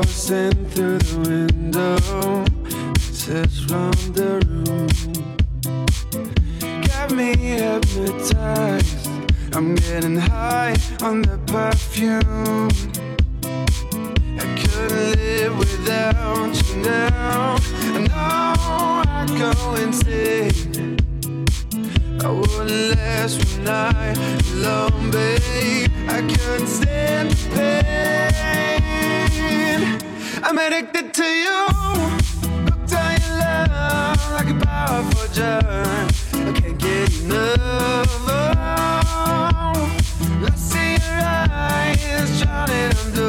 coursing through the window. Says from the room. Got me hypnotized. I'm getting high on the perfume. I couldn't live without you now. No, I'd go insane. I wouldn't last one night alone, babe. I couldn't stand the pain. I'm addicted to you. Hooked on your love like a powerful drug. I can't get enough. Oh, I see your eyes drowning under.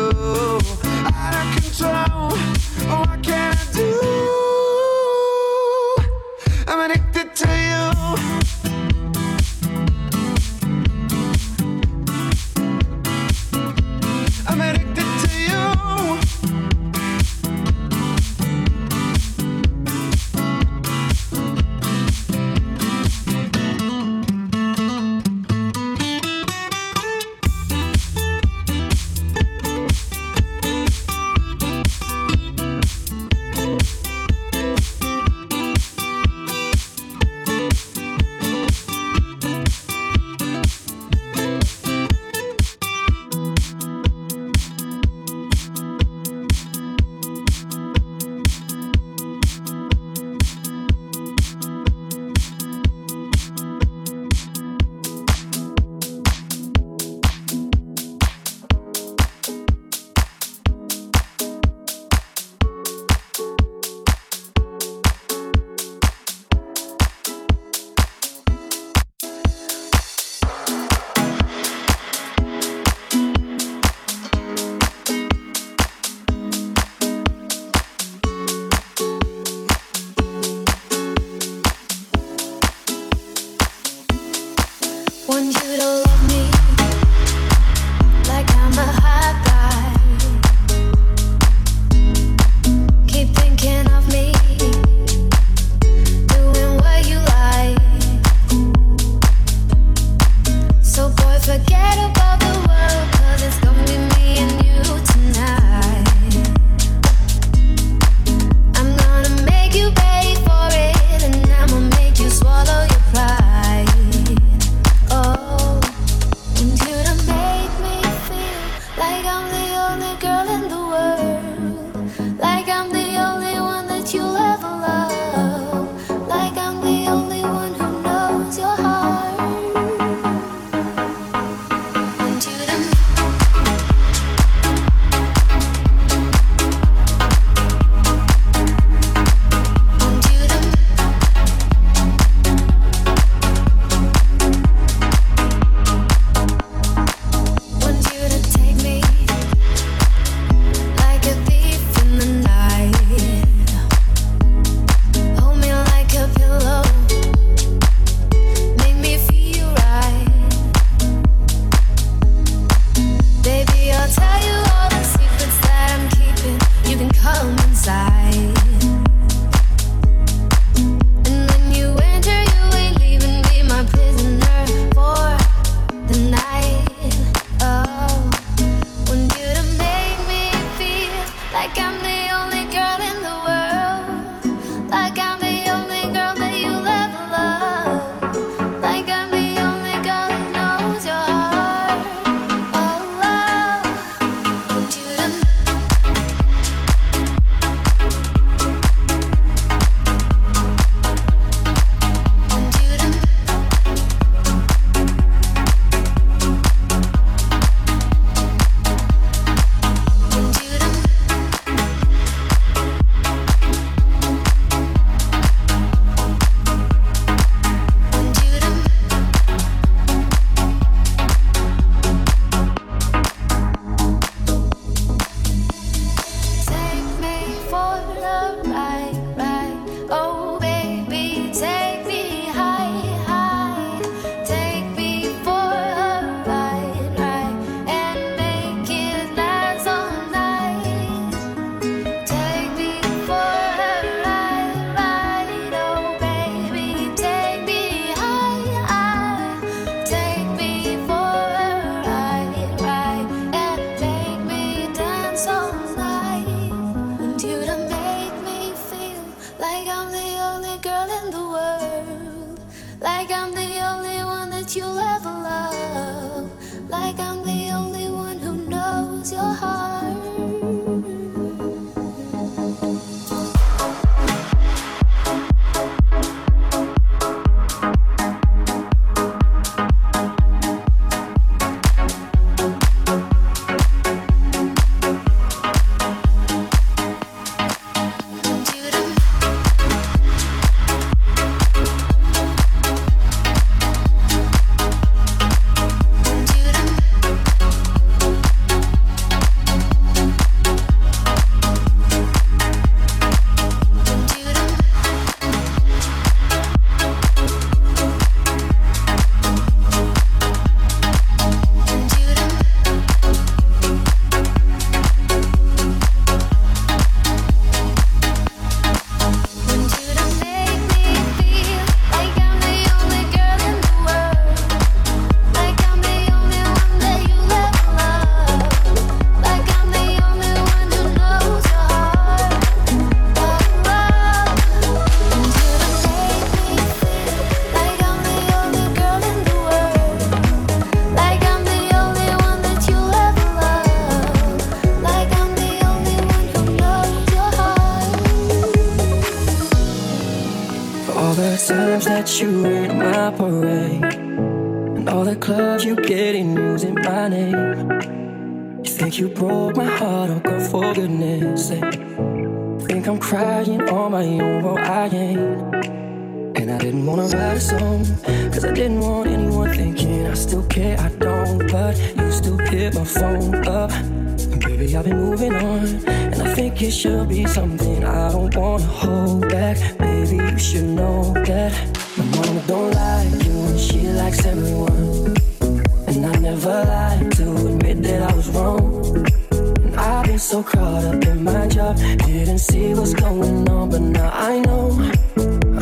so caught up in my job. Didn't see what's going on, but now I know.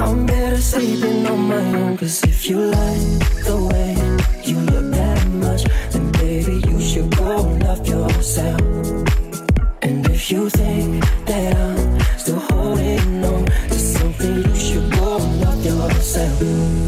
I'm better sleeping on my own. Cause if you like the way you look that much, then baby, you should go love yourself. And if you think that I'm still holding on to something, you should go love yourself.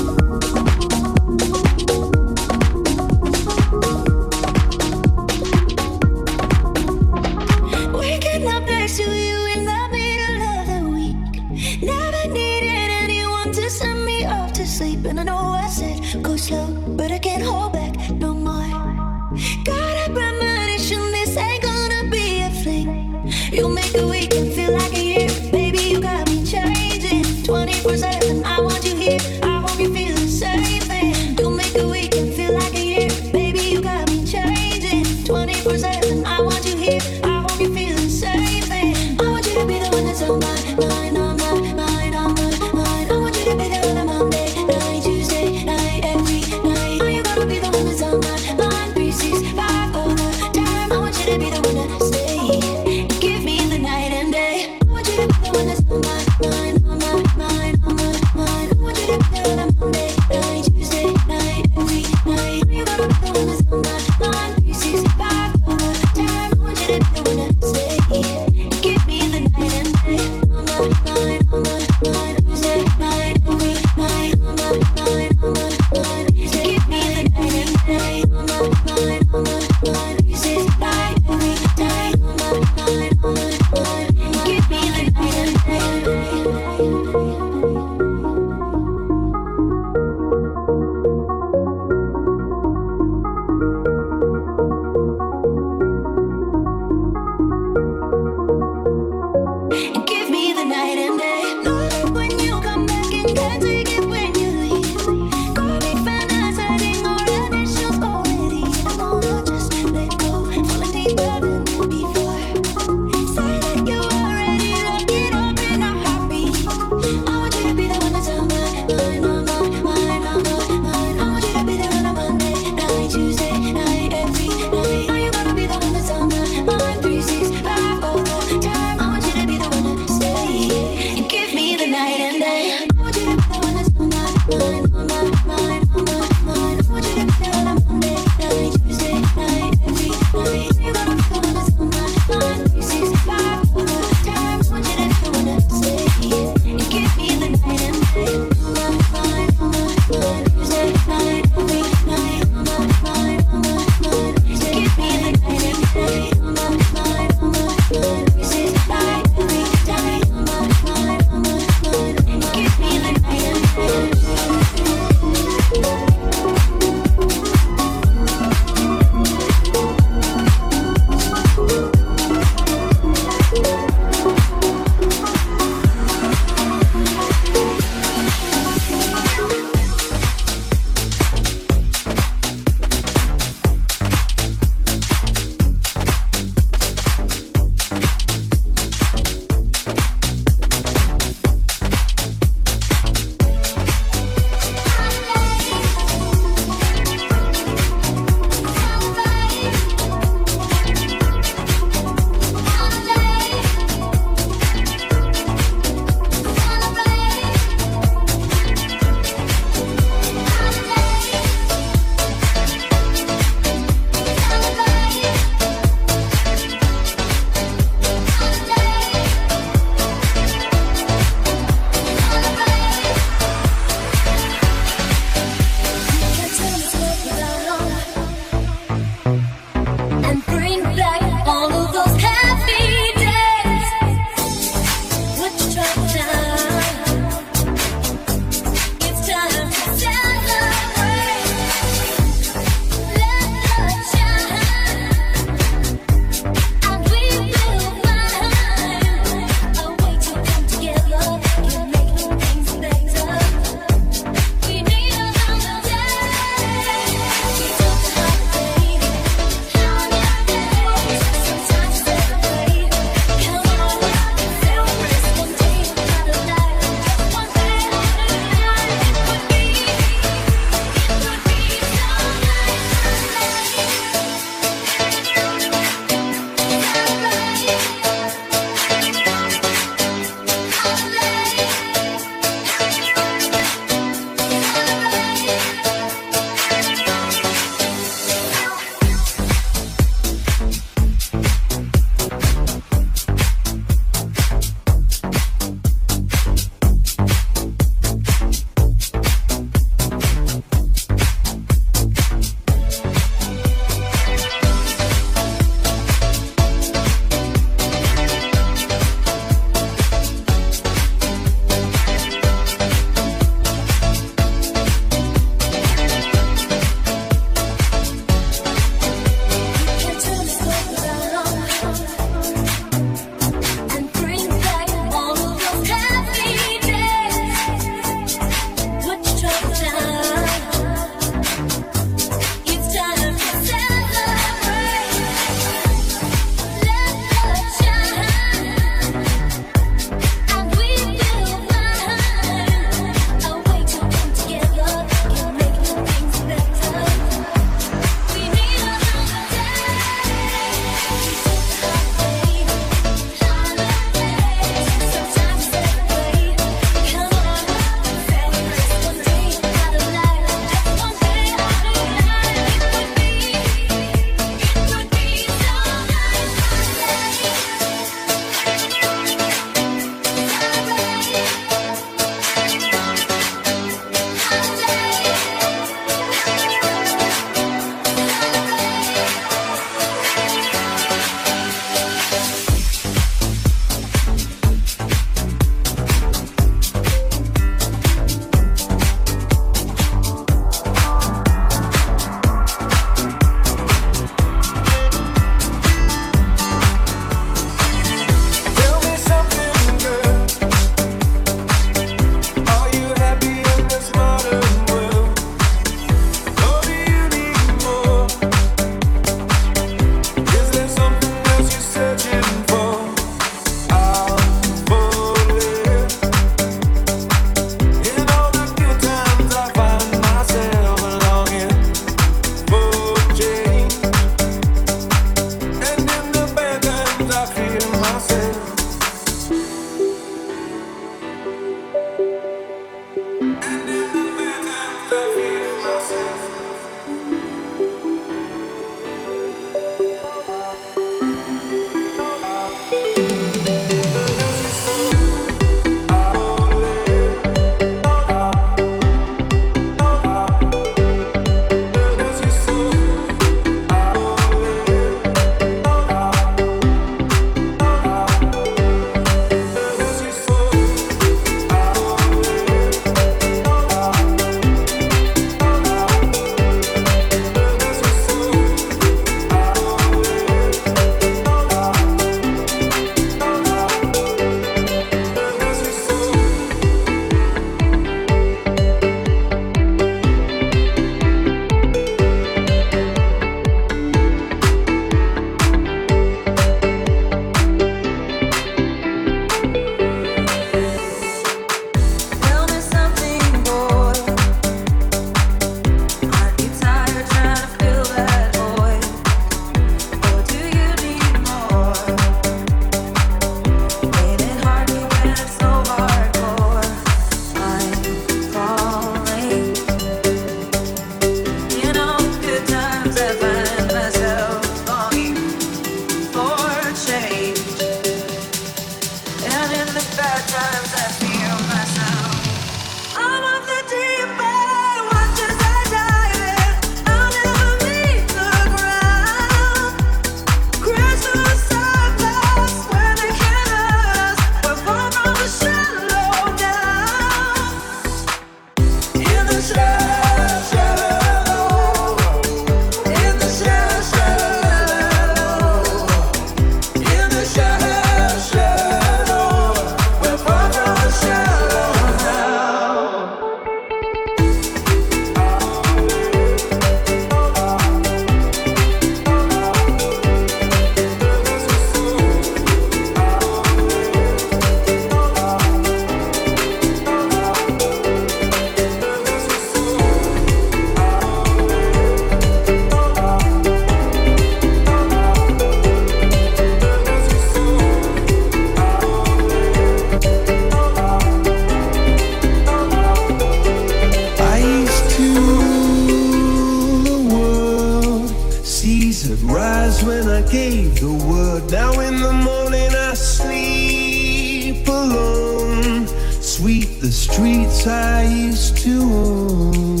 when I gave the word. Now in the morning I sleep alone. Sweet the streets I used to own.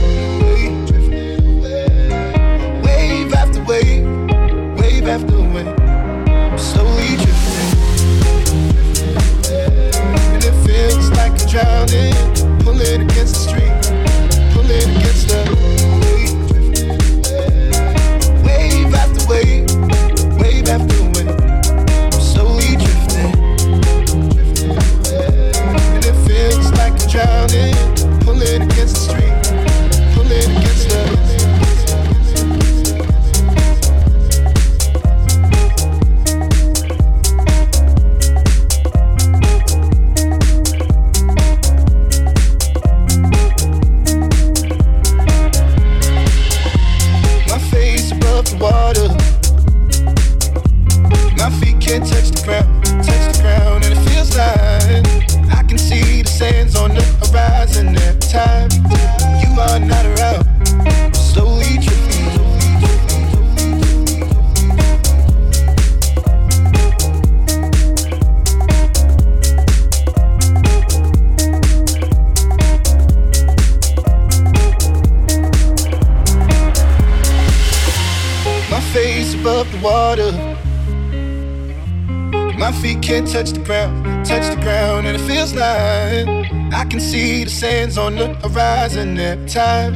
Rising every time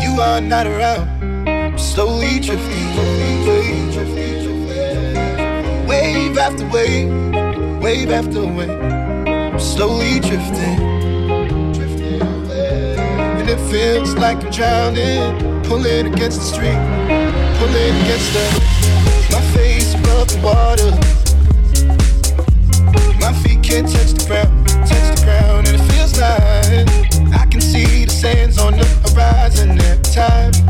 you are not around. I'm slowly drifting, wave after wave, wave after wave. I'm slowly drifting, and it feels like I'm drowning, pulling against the street, pulling against the. My face above the water, my feet can't touch the ground. rising at time.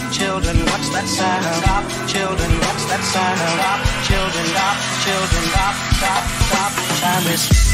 children. What's that sound? Stop, children. What's that sound? Stop, children. Stop, children. Stop, stop, stop. Time is.